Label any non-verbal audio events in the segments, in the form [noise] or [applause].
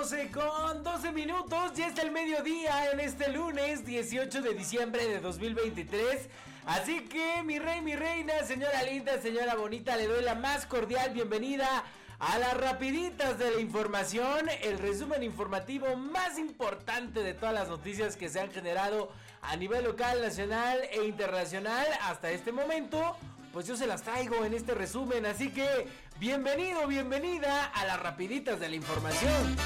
12 con 12 minutos, ya está el mediodía en este lunes 18 de diciembre de 2023. Así que mi rey, mi reina, señora linda, señora bonita, le doy la más cordial bienvenida a las rapiditas de la información, el resumen informativo más importante de todas las noticias que se han generado a nivel local, nacional e internacional hasta este momento pues yo se las traigo en este resumen. Así que bienvenido, bienvenida a las rapiditas de la información.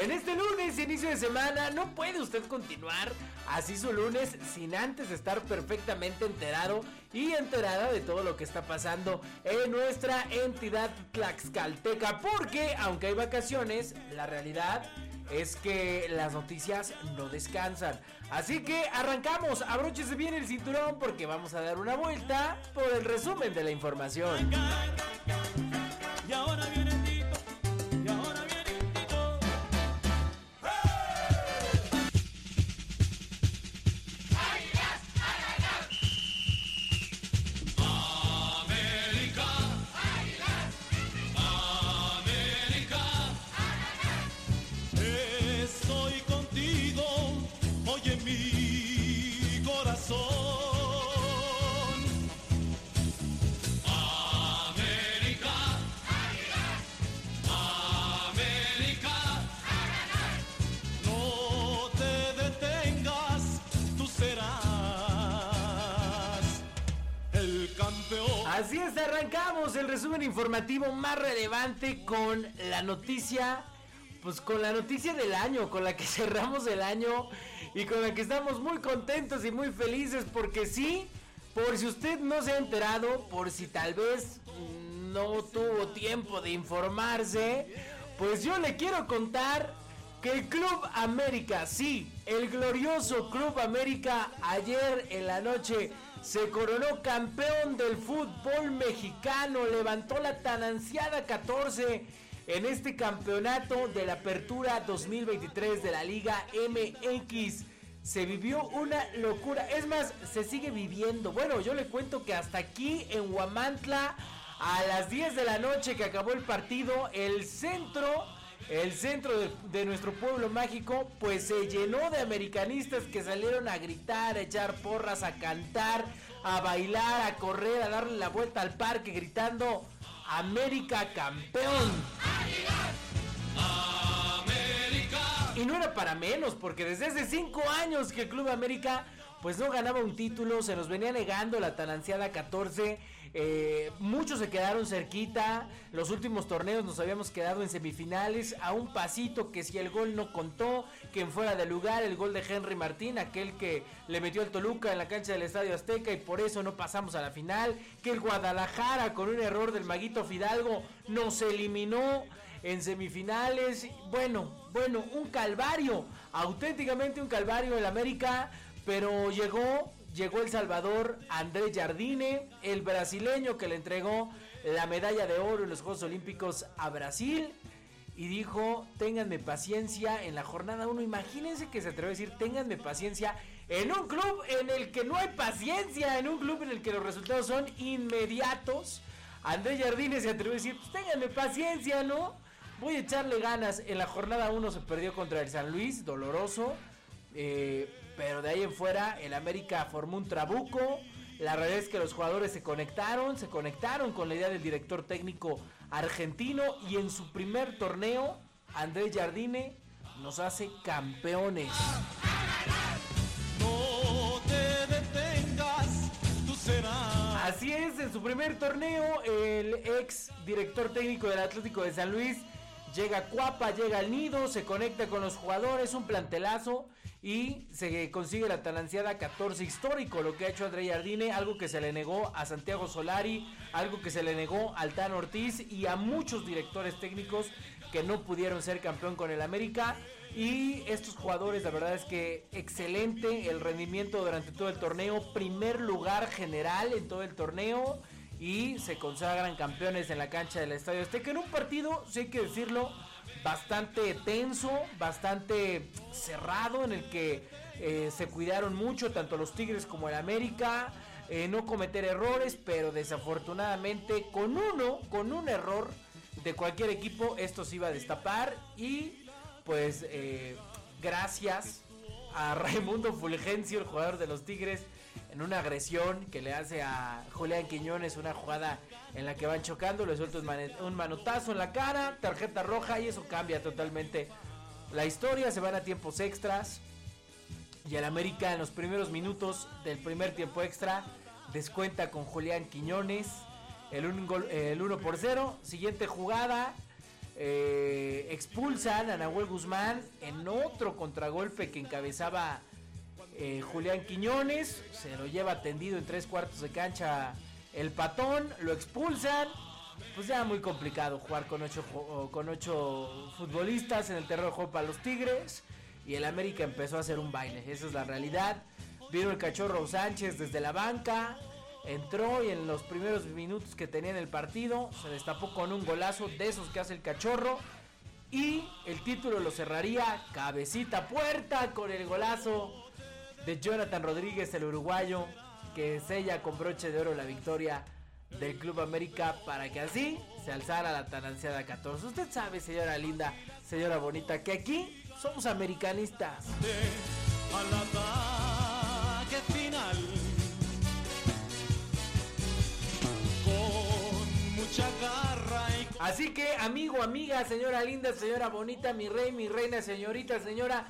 En este lunes, inicio de semana, no puede usted continuar así su lunes sin antes estar perfectamente enterado y enterada de todo lo que está pasando en nuestra entidad tlaxcalteca. Porque, aunque hay vacaciones, la realidad es que las noticias no descansan. Así que arrancamos, abróchese bien el cinturón porque vamos a dar una vuelta por el resumen de la información. Arrancamos el resumen informativo más relevante con la noticia, pues con la noticia del año, con la que [laughs] cerramos el año y con la que estamos muy contentos y muy felices porque sí, por si usted no se ha enterado, por si tal vez no tuvo tiempo de informarse, pues yo le quiero contar que el Club América, sí, el glorioso Club América ayer en la noche se coronó campeón del fútbol mexicano, levantó la tan ansiada 14 en este campeonato de la Apertura 2023 de la Liga MX. Se vivió una locura, es más, se sigue viviendo. Bueno, yo le cuento que hasta aquí en Huamantla, a las 10 de la noche que acabó el partido, el centro el centro de, nuestro pueblo mágico pues se llenó de americanistas que salieron a gritar, a echar porras, a cantar, a bailar, a correr, a darle la vuelta al parque gritando América campeón. América, Y no era para menos, porque desde hace 5 años que el Club América pues no ganaba un título, se nos venía negando la tan ansiada 14, eh, muchos se quedaron cerquita, los últimos torneos nos habíamos quedado en semifinales, a un pasito que si el gol no contó, que en fuera de lugar el gol de Henry Martín, aquel que le metió al Toluca en la cancha del Estadio Azteca y por eso no pasamos a la final, que el Guadalajara con un error del maguito Fidalgo nos eliminó en semifinales. Bueno, bueno, un calvario, auténticamente un calvario el América, pero llegó, llegó el Salvador Andrés Jardine, el brasileño que le entregó la medalla de oro en los Juegos Olímpicos a Brasil. Y dijo, ténganme paciencia en la jornada 1. Imagínense que se atrevió a decir, ténganme paciencia en un club en el que no hay paciencia, en un club en el que los resultados son inmediatos. Andrés Jardines se atrevió a decir, pues ténganme paciencia, ¿no? Voy a echarle ganas. En la jornada 1 se perdió contra el San Luis, doloroso. eh, pero de ahí en fuera, el América formó un trabuco. La realidad es que los jugadores se conectaron, se conectaron con la idea del director técnico argentino. Y en su primer torneo, Andrés Jardine nos hace campeones. Así es, en su primer torneo, el ex director técnico del Atlético de San Luis llega a Cuapa, llega al nido, se conecta con los jugadores, un plantelazo y se consigue la tan ansiada 14 histórico, lo que ha hecho André Jardine, algo que se le negó a Santiago Solari, algo que se le negó al Tan Ortiz y a muchos directores técnicos que no pudieron ser campeón con el América. Y estos jugadores, la verdad es que excelente el rendimiento durante todo el torneo. Primer lugar general en todo el torneo. Y se consagran campeones en la cancha del Estadio Azteca. En un partido, sí hay que decirlo, bastante tenso, bastante cerrado. En el que eh, se cuidaron mucho tanto los Tigres como el América. Eh, no cometer errores, pero desafortunadamente con uno, con un error de cualquier equipo, esto se iba a destapar y pues eh, gracias a [laughs] Raimundo Fulgencio, el jugador de los Tigres, en una agresión que le hace a Julián Quiñones, una jugada en la que van chocando, le suelta un, manotazo en la cara, tarjeta roja y eso cambia totalmente la historia, se van a tiempos extras. Y el América en los primeros minutos del primer tiempo extra descuenta con Julián Quiñones el 1 el por 0. Siguiente jugada. Eh, expulsan a Nahuel Guzmán en otro contragolpe que encabezaba eh, Julián Quiñones. Se lo lleva tendido en tres cuartos de cancha el patón. Lo expulsan. Pues ya muy complicado jugar con ocho, con ocho futbolistas en el terreno de juego para los Tigres. Y el América empezó a hacer un baile. Esa es la realidad. Vino el cachorro Sánchez desde la banca. Entró y en los primeros minutos que tenía en el partido se destapó con un golazo de esos que hace el cachorro. Y el título lo cerraría cabecita puerta con el golazo de Jonathan Rodríguez, el uruguayo, que sella con broche de oro la victoria del Club América para que así se alzara la tan ansiada 14. Usted sabe, señora linda, señora bonita, que aquí somos americanistas. Así que, amigo, amiga, señora linda, señora bonita, mi rey, mi reina, señorita, señora,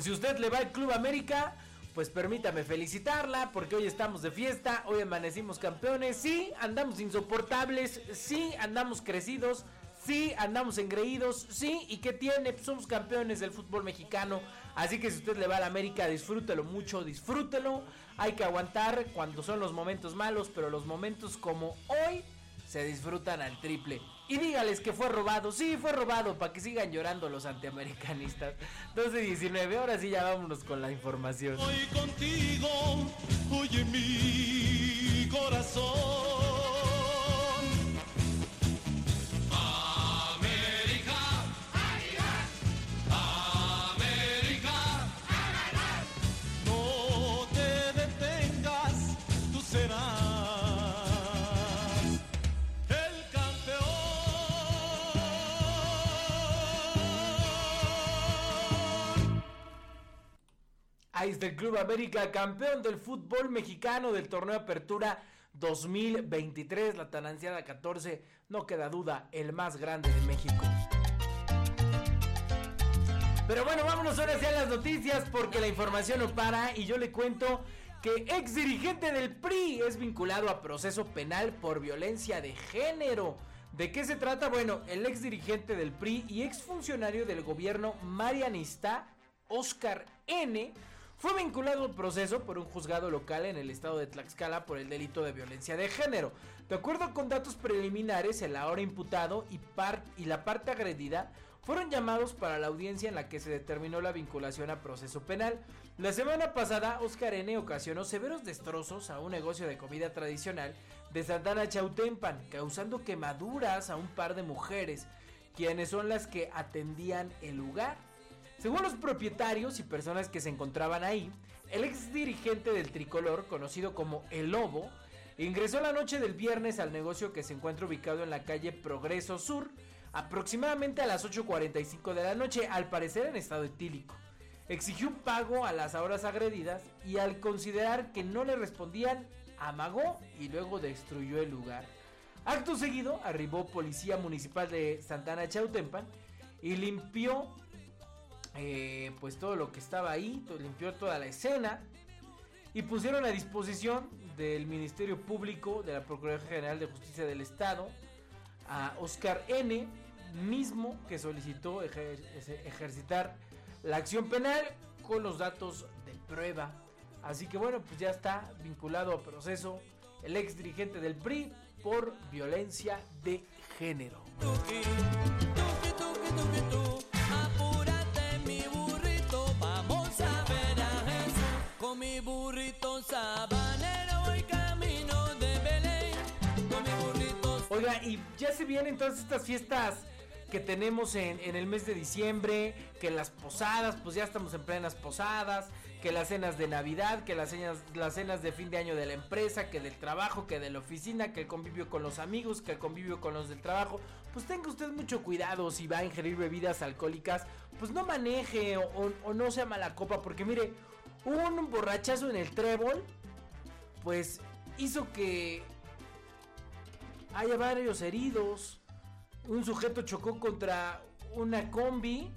si usted le va al Club América, pues permítame felicitarla porque hoy estamos de fiesta, hoy amanecimos campeones, sí, andamos insoportables, sí, andamos crecidos, sí, andamos engreídos, sí, ¿y qué tiene? Pues somos campeones del fútbol mexicano, así que si usted le va al América, disfrútelo mucho, disfrútelo, hay que aguantar cuando son los momentos malos, pero los momentos como hoy se disfrutan al triple. Y dígales que fue robado, sí, fue robado, para que sigan llorando los antiamericanistas. 12 19, ahora sí ya vámonos con la información. Hoy contigo, oye mi corazón. Ahí está el Club América, campeón del fútbol mexicano del torneo Apertura 2023, la tan ansiada 14, no queda duda, el más grande de México. Pero bueno, vámonos ahora hacia las noticias porque la información no para y yo le cuento que ex dirigente del PRI es vinculado a proceso penal por violencia de género. ¿De qué se trata? Bueno, el ex dirigente del PRI y ex funcionario del gobierno marianista, Oscar N., fue vinculado al proceso por un juzgado local en el estado de Tlaxcala por el delito de violencia de género. De acuerdo con datos preliminares, el ahora imputado y, la parte agredida fueron llamados para la audiencia en la que se determinó la vinculación a proceso penal. La semana pasada, Oscar N. ocasionó severos destrozos a un negocio de comida tradicional de Santana Chautempan, causando quemaduras a un par de mujeres, quienes son las que atendían el lugar. Según los propietarios y personas que se encontraban ahí, el ex dirigente del tricolor, conocido como El Lobo, ingresó la noche del viernes al negocio que se encuentra ubicado en la calle Progreso Sur, aproximadamente a las 8.45 de la noche, al parecer en estado etílico. Exigió un pago a las horas agredidas y al considerar que no le respondían, amagó y luego destruyó el lugar. Acto seguido, arribó Policía Municipal de Santana Chautempan y limpió eh, pues todo lo que estaba ahí, limpió toda la escena y pusieron a disposición del Ministerio Público de la Procuraduría General de Justicia del Estado a Oscar N, mismo que solicitó ejercitar la acción penal con los datos de prueba. Así que bueno, pues ya está vinculado a proceso el ex dirigente del PRI por violencia de género. burrito sabanero voy Oiga, y ya se vienen todas estas fiestas que tenemos en, en, el mes de diciembre, que las posadas, pues ya estamos en plenas posadas, que las cenas de Navidad, que las cenas, las cenas de fin de año de la empresa, que del trabajo, que de la oficina, que el convivio con los amigos, que el convivio con los del trabajo. Pues tenga usted mucho cuidado si va a ingerir bebidas alcohólicas, pues no maneje o, o, o no sea mala copa, porque mire, un borrachazo en el trébol, pues hizo que haya varios heridos. Un sujeto chocó contra una combi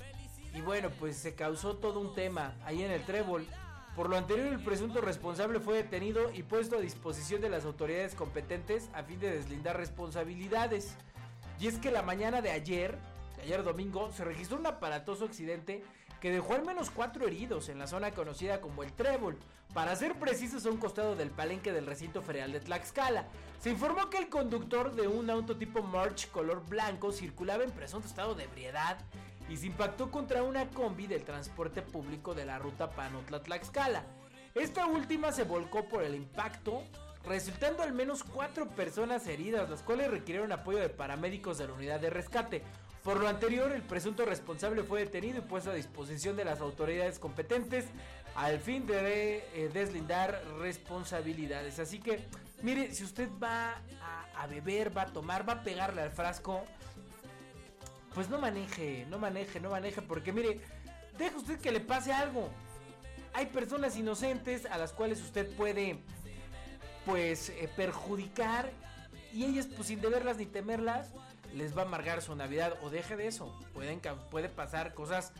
y bueno, pues se causó todo un tema ahí en el trébol. Por lo anterior, el presunto responsable fue detenido y puesto a disposición de las autoridades competentes a fin de deslindar responsabilidades. Y es que la mañana de ayer, ayer domingo, se registró un aparatoso accidente que dejó al menos cuatro heridos en la zona conocida como el Trébol, para ser precisos a un costado del palenque del recinto ferial de Tlaxcala. Se informó que el conductor de un auto tipo March color blanco circulaba en presunto estado de ebriedad y se impactó contra una combi del transporte público de la ruta Panotla-Tlaxcala. Esta última se volcó por el impacto, resultando al menos cuatro personas heridas, las cuales requirieron apoyo de paramédicos de la unidad de rescate. Por lo anterior, el presunto responsable fue detenido y puesto a disposición de las autoridades competentes al fin de eh, deslindar responsabilidades. Así que, mire, si usted va a, beber, va a tomar, va a pegarle al frasco, pues no maneje, no maneje, no maneje, porque mire, deja usted que le pase algo. Hay personas inocentes a las cuales usted puede, pues, eh, perjudicar y ellas, pues, sin deberlas ni temerlas, les va a amargar su Navidad o deje de eso. Pueden, puede pasar cosas,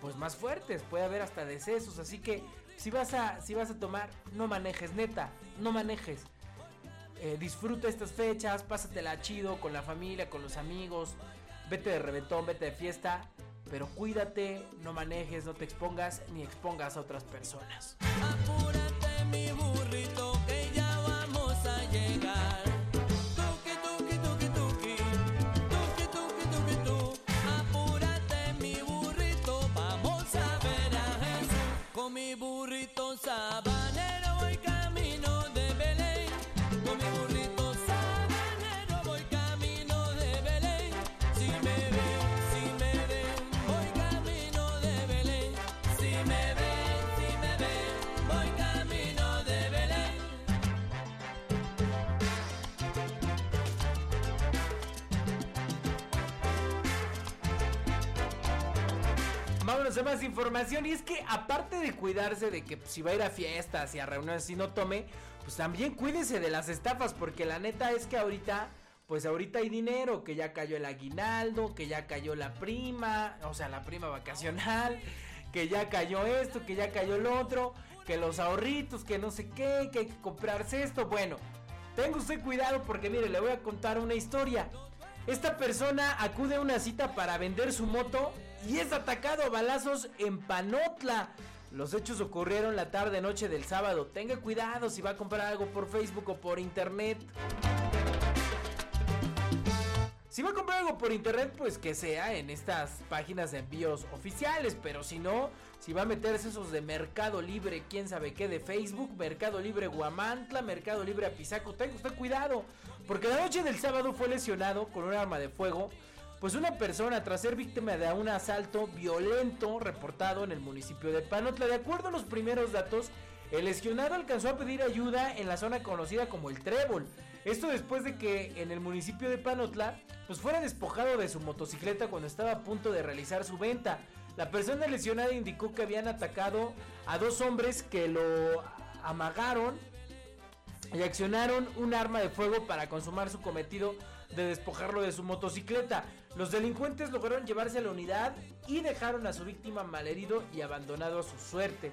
pues, más fuertes, puede haber hasta decesos, así que si vas a, si vas a tomar, no manejes, neta, no manejes. Eh, disfruta estas fechas, pásatela chido con la familia, con los amigos, vete de reventón, vete de fiesta, pero cuídate, no manejes, no te expongas ni expongas a otras personas. Apúrate Vámonos a más información y es que aparte de cuidarse de que pues, si va a ir a fiestas y a reuniones y no tome, pues también cuídese de las estafas porque la neta es que ahorita, pues ahorita hay dinero, que ya cayó el aguinaldo, que ya cayó la prima, o sea, la prima vacacional, que ya cayó esto, que ya cayó lo otro, que los ahorritos, que no sé qué, que hay que comprarse esto, bueno, tenga usted cuidado porque mire, le voy a contar una historia. Esta persona acude a una cita para vender su moto y es atacado a balazos en Panotla. Los hechos ocurrieron la tarde noche del sábado. Tenga cuidado si va a comprar algo por Facebook o por internet. Si va a comprar algo por internet, pues que sea en estas páginas de envíos oficiales. Pero si no, si va a meterse esos de Mercado Libre, quién sabe qué, de Facebook, Mercado Libre Guamantla, Mercado Libre Apizaco, tenga usted cuidado. Porque la noche del sábado fue lesionado con un arma de fuego. Pues una persona tras ser víctima de un asalto violento reportado en el municipio de Panotla. De acuerdo a los primeros datos, el lesionado alcanzó a pedir ayuda en la zona conocida como el Trébol. Esto después de que en el municipio de Panotla pues fuera despojado de su motocicleta cuando estaba a punto de realizar su venta. La persona lesionada indicó que habían atacado a dos hombres que lo amagaron y accionaron un arma de fuego para consumar su cometido de despojarlo de su motocicleta. Los delincuentes lograron llevarse a la unidad y dejaron a su víctima malherido y abandonado a su suerte.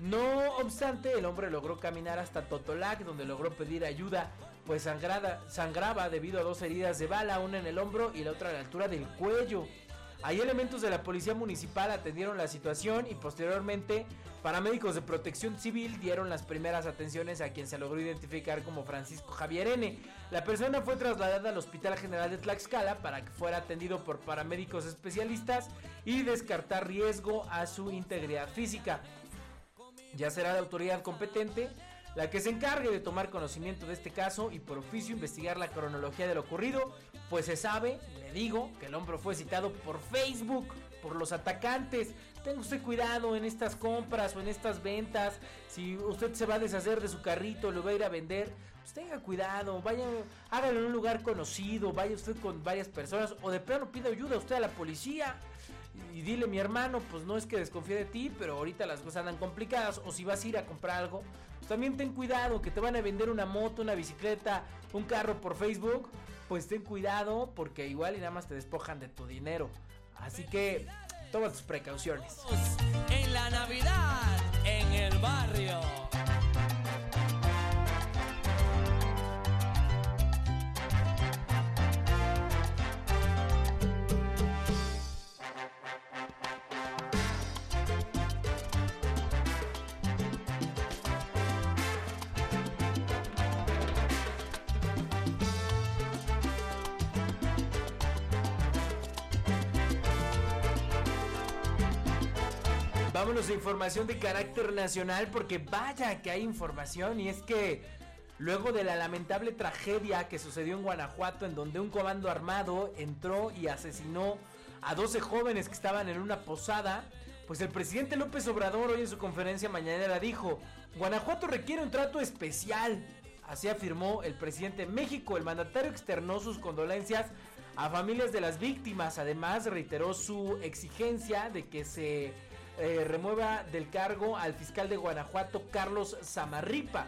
No obstante, el hombre logró caminar hasta Totolac, donde logró pedir ayuda, pues sangraba debido a dos heridas de bala, una en el hombro y la otra a la altura del cuello. Ahí elementos de la policía municipal atendieron la situación y posteriormente paramédicos de protección civil dieron las primeras atenciones a quien se logró identificar como Francisco Javier N. La persona fue trasladada al Hospital General de Tlaxcala para que fuera atendido por paramédicos especialistas y descartar riesgo a su integridad física. Ya será la autoridad competente la que se encargue de tomar conocimiento de este caso y por oficio investigar la cronología de lo ocurrido, pues se sabe, le digo, que el hombre fue citado por Facebook, por los atacantes. Tenga usted cuidado en estas compras o en estas ventas. Si usted se va a deshacer de su carrito, lo va a ir a vender, pues tenga cuidado, vaya, hágalo en un lugar conocido, vaya usted con varias personas o de plano pida ayuda a usted a la policía. Y dile, mi hermano, pues no es que desconfíe de ti, pero ahorita las cosas andan complicadas. O si vas a ir a comprar algo, también ten cuidado, que te van a vender una moto, una bicicleta, un carro por Facebook. Pues ten cuidado, porque igual y nada más te despojan de tu dinero. Así que toma tus precauciones. En la Navidad, en el barrio. Vámonos a información de carácter nacional porque vaya que hay información y es que luego de la lamentable tragedia que sucedió en Guanajuato en donde un comando armado entró y asesinó a 12 jóvenes que estaban en una posada, pues el presidente López Obrador hoy en su conferencia mañanera dijo, Guanajuato requiere un trato especial. Así afirmó el presidente de México. El mandatario externó sus condolencias a familias de las víctimas. Además, reiteró su exigencia de que se eh, remueva del cargo al fiscal de Guanajuato, Carlos Zamarripa.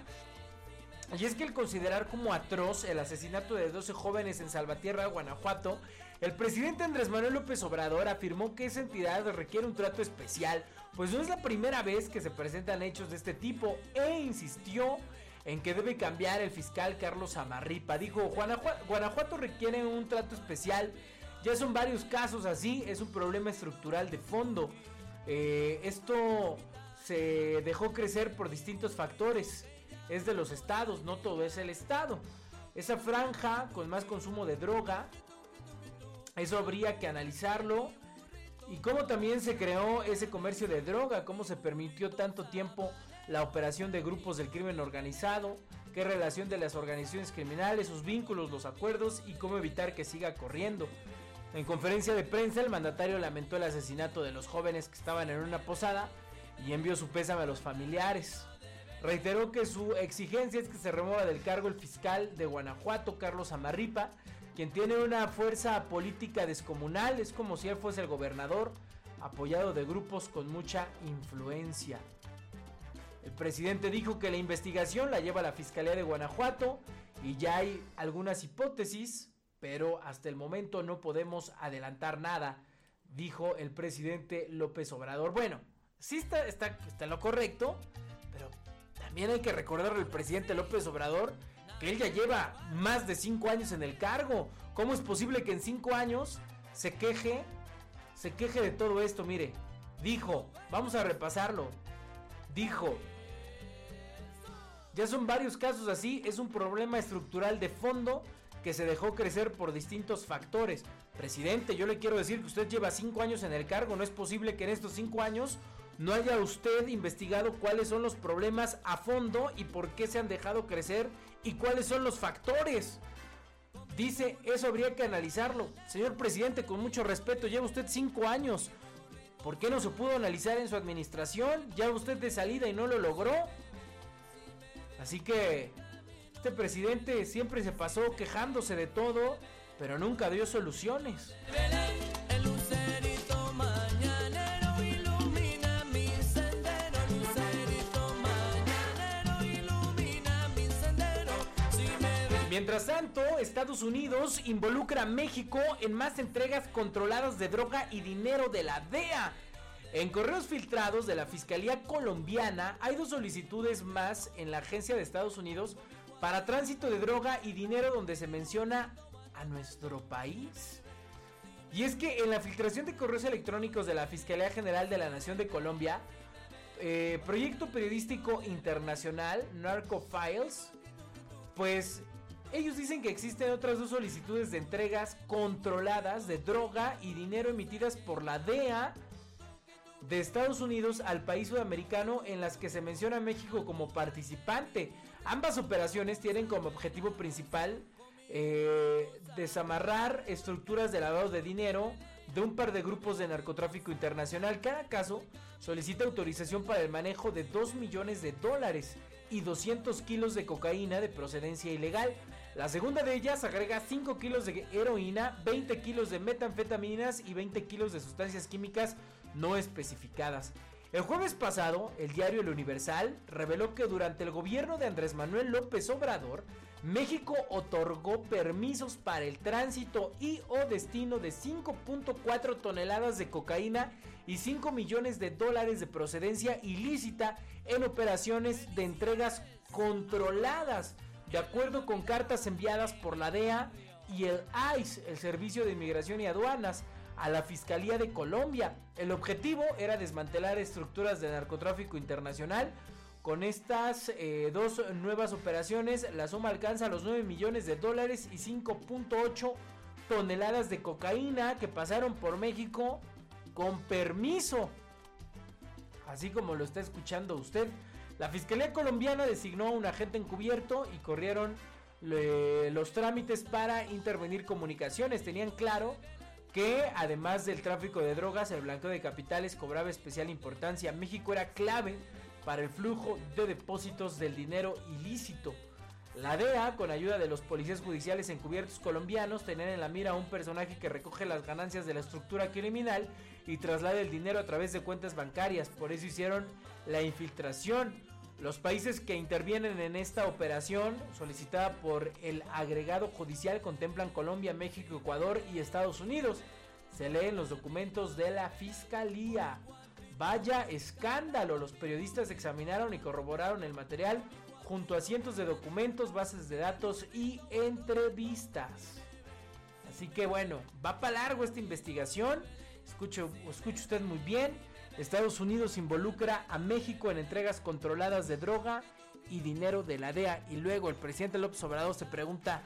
Y es que el considerar como atroz el asesinato de 12 jóvenes en Salvatierra, Guanajuato, el presidente Andrés Manuel López Obrador afirmó que esa entidad requiere un trato especial, pues no es la primera vez que se presentan hechos de este tipo e insistió en que debe cambiar el fiscal Carlos Amarripa. Dijo, Guanajuato requiere un trato especial, ya son varios casos así, es un problema estructural de fondo. Eh, esto se dejó crecer por distintos factores. Es de los estados, no todo es el estado. Esa franja con más consumo de droga, eso habría que analizarlo. Y cómo también se creó ese comercio de droga, cómo se permitió tanto tiempo la operación de grupos del crimen organizado, qué relación de las organizaciones criminales, sus vínculos, los acuerdos y cómo evitar que siga corriendo. En conferencia de prensa, el mandatario lamentó el asesinato de los jóvenes que estaban en una posada y envió su pésame a los familiares. Reiteró que su exigencia es que se remueva del cargo el fiscal de Guanajuato, Carlos Amarripa, quien tiene una fuerza política descomunal, es como si él fuese el gobernador, apoyado de grupos con mucha influencia. El presidente dijo que la investigación la lleva la Fiscalía de Guanajuato y ya hay algunas hipótesis pero hasta el momento no podemos adelantar nada, dijo el presidente López Obrador. Bueno, sí está, está, está lo correcto, pero también hay que recordarle al presidente López Obrador que él ya lleva más de cinco años en el cargo. ¿Cómo es posible que en cinco años se queje, se queje de todo esto? Mire, dijo, vamos a repasarlo, dijo, ya son varios casos así, es un problema estructural de fondo que se dejó crecer por distintos factores. Presidente, yo le quiero decir que usted lleva cinco años en el cargo, no es posible que en estos cinco años no haya usted investigado cuáles son los problemas a fondo y por qué se han dejado crecer y cuáles son los factores. Dice, eso habría que analizarlo. Señor presidente, con mucho respeto, lleva usted cinco años. ¿Por qué no se pudo analizar en su administración? Ya usted de salida y no lo logró. Así que este presidente siempre se pasó quejándose de todo, pero nunca dio soluciones. Mientras tanto, Estados Unidos involucra a México en más entregas controladas de droga y dinero de la DEA. En correos filtrados de la Fiscalía colombiana hay dos solicitudes más en la agencia de Estados Unidos para tránsito de droga y dinero donde se menciona a nuestro país. Y es que en la filtración de correos electrónicos de la Fiscalía General de la Nación de Colombia, eh, proyecto periodístico internacional Narco Files, pues ellos dicen que existen otras dos solicitudes de entregas controladas de droga y dinero emitidas por la DEA de Estados Unidos al país sudamericano en las que se menciona a México como participante. Ambas operaciones tienen como objetivo principal eh, desamarrar estructuras de lavado de dinero de un par de grupos de narcotráfico internacional. Cada caso solicita autorización para el manejo de 2 millones de dólares y 200 kilos de cocaína de procedencia ilegal. La segunda de ellas agrega 5 kilos de heroína, 20 kilos de metanfetaminas y 20 kilos de sustancias químicas no especificadas. El jueves pasado, el diario El Universal reveló que durante el gobierno de Andrés Manuel López Obrador, México otorgó permisos para el tránsito y o destino de 5.4 toneladas de cocaína y 5 millones de dólares de procedencia ilícita en operaciones de entregas controladas, de acuerdo con cartas enviadas por la DEA y el ICE, el Servicio de Inmigración y Aduanas, a la Fiscalía de Colombia. El objetivo era desmantelar estructuras de narcotráfico internacional. Con estas eh, dos nuevas operaciones, la suma alcanza los 9 millones de dólares y 5.8 toneladas de cocaína que pasaron por México con permiso. Así como lo está escuchando usted. La Fiscalía colombiana designó a un agente encubierto y corrieron le- los trámites para intervenir comunicaciones. Tenían claro que además del tráfico de drogas, el blanqueo de capitales cobraba especial importancia. México era clave para el flujo de depósitos del dinero ilícito. La DEA, con ayuda de los policías judiciales encubiertos colombianos, tenían en la mira a un personaje que recoge las ganancias de la estructura criminal y traslada el dinero a través de cuentas bancarias. Por eso hicieron la infiltración. Los países que intervienen en esta operación, solicitada por el agregado judicial, contemplan Colombia, México, Ecuador y Estados Unidos. Se leen los documentos de la Fiscalía. Vaya escándalo, los periodistas examinaron y corroboraron el material junto a cientos de documentos, bases de datos y entrevistas. Así que bueno, va para largo esta investigación. Escuche, escuche usted muy bien. Estados Unidos involucra a México en entregas controladas de droga y dinero de la DEA. Y luego el presidente López Obrador se pregunta,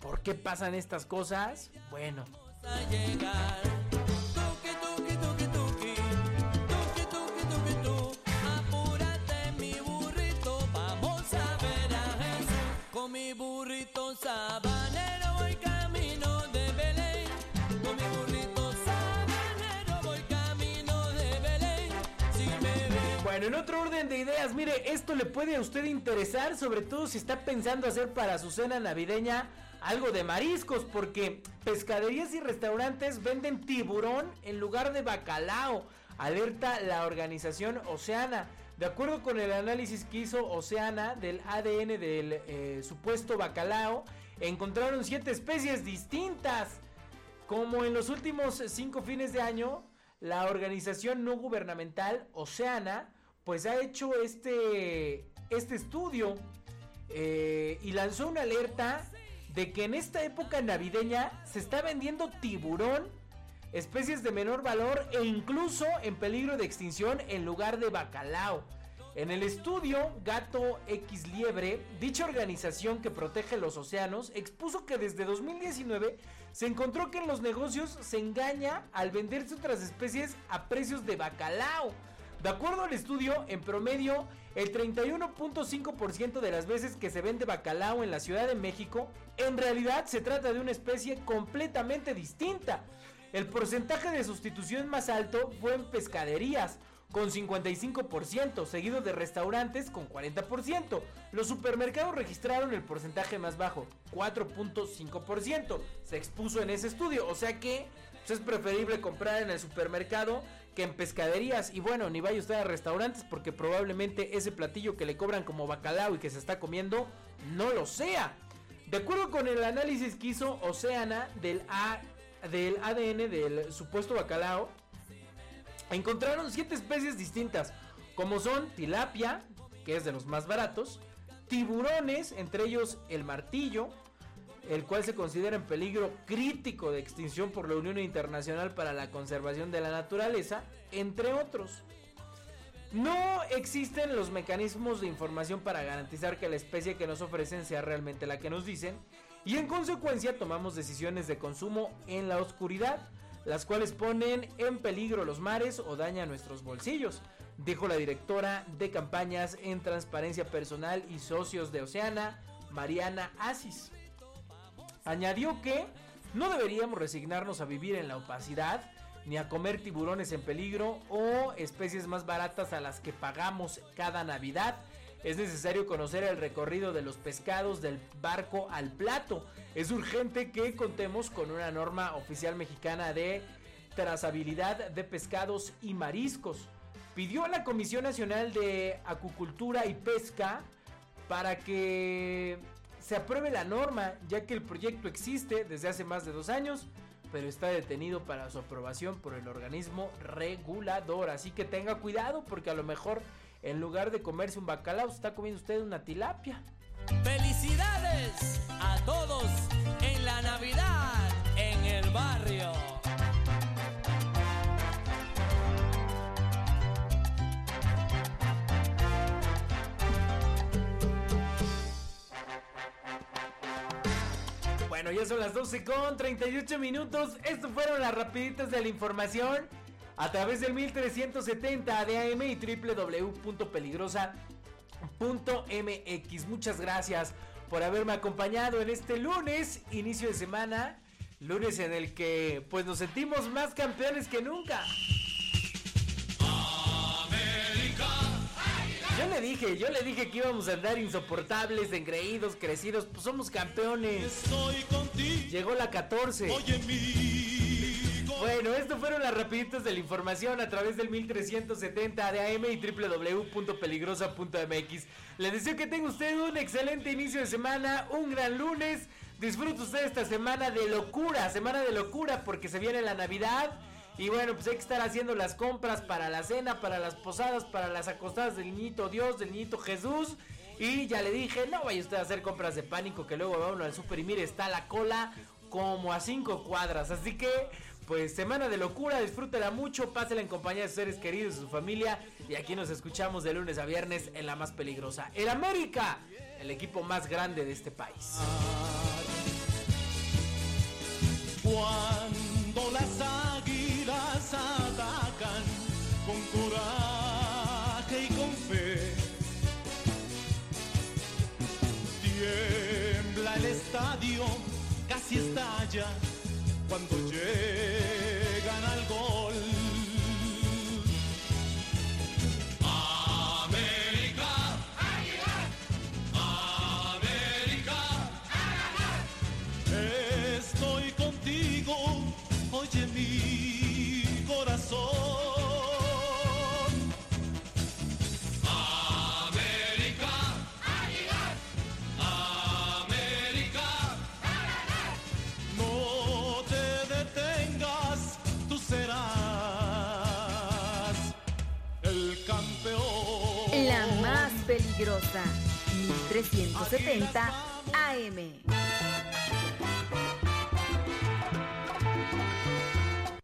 ¿por qué pasan estas cosas? Bueno, a llegar. En otro orden de ideas, mire, esto le puede a usted interesar, sobre todo si está pensando hacer para su cena navideña algo de mariscos, porque pescaderías y restaurantes venden tiburón en lugar de bacalao, alerta la organización Oceana. De acuerdo con el análisis que hizo Oceana del ADN del eh, supuesto bacalao, encontraron siete especies distintas. Como en los últimos cinco fines de año, la organización no gubernamental Oceana, pues ha hecho este, este estudio eh, y lanzó una alerta de que en esta época navideña se está vendiendo tiburón, especies de menor valor e incluso en peligro de extinción en lugar de bacalao. En el estudio Gato X Liebre, dicha organización que protege los océanos expuso que desde 2019 se encontró que en los negocios se engaña al venderse otras especies a precios de bacalao. De acuerdo al estudio, en promedio, el 31.5% de las veces que se vende bacalao en la Ciudad de México, en realidad se trata de una especie completamente distinta. El porcentaje de sustitución más alto fue en pescaderías, con 55%, seguido de restaurantes con 40%. Los supermercados registraron el porcentaje más bajo, 4.5%. Se expuso en ese estudio, o sea que pues, es preferible comprar en el supermercado que en pescaderías. Y bueno, ni vaya usted a restaurantes porque probablemente ese platillo que le cobran como bacalao y que se está comiendo no lo sea. De acuerdo con el análisis que hizo Oceana del, A, del ADN del supuesto bacalao, encontraron siete especies distintas, como son tilapia, que es de los más baratos, tiburones, entre ellos el martillo, el cual se considera en peligro crítico de extinción por la Unión Internacional para la Conservación de la Naturaleza, entre otros. No existen los mecanismos de información para garantizar que la especie que nos ofrecen sea realmente la que nos dicen y en consecuencia tomamos decisiones de consumo en la oscuridad. las cuales ponen en peligro los mares o dañan nuestros bolsillos, dijo la directora de campañas en transparencia personal y socios de Oceana, Mariana Asis. Añadió que no deberíamos resignarnos a vivir en la opacidad, ni a comer tiburones en peligro o especies más baratas a las que pagamos cada Navidad. Es necesario conocer el recorrido de los pescados del barco al plato. Es urgente que contemos con una norma oficial mexicana de trazabilidad de pescados y mariscos. Pidió a la Comisión Nacional de Acuicultura y Pesca para que se apruebe la norma, ya que el proyecto existe desde hace más de dos años, pero está detenido para su aprobación por el organismo regulador. Así que tenga cuidado porque a lo mejor en lugar de comerse un bacalao está comiendo usted una tilapia. Felicidades a todos en la Navidad ya son las 12 con 38 minutos. Estos fueron las rapiditas de la información a través del 1370 de AM y www.peligrosa.mx. Muchas gracias por haberme acompañado en este lunes, inicio de semana, lunes en el que pues nos sentimos más campeones que nunca. Yo le dije, yo le dije que íbamos a andar insoportables, engreídos, crecidos, pues somos campeones. Estoy contigo, Llegó la 14. oye Bueno, esto fueron las rapiditas de la información a través del 1370 de AM y www.peligrosa.mx. Le deseo que tenga usted un excelente inicio de semana, un gran lunes. Disfrute usted esta semana de locura, semana de locura porque se viene la Navidad. Y bueno, pues hay que estar haciendo las compras para la cena, para las posadas, para las acostadas del niñito Dios, del niñito Jesús. Y ya le dije, no vaya usted a hacer compras de pánico, que luego va uno al super y mire, está la cola como a cinco cuadras. Así que, pues semana de locura, disfrútela mucho, pásela en compañía de sus seres queridos, de su familia. Y aquí nos escuchamos de lunes a viernes en la más peligrosa. El América, el equipo más grande de este país. Cuando tiembla el estadio, casi estalla cuando llegan peligrosa, 1370 AM.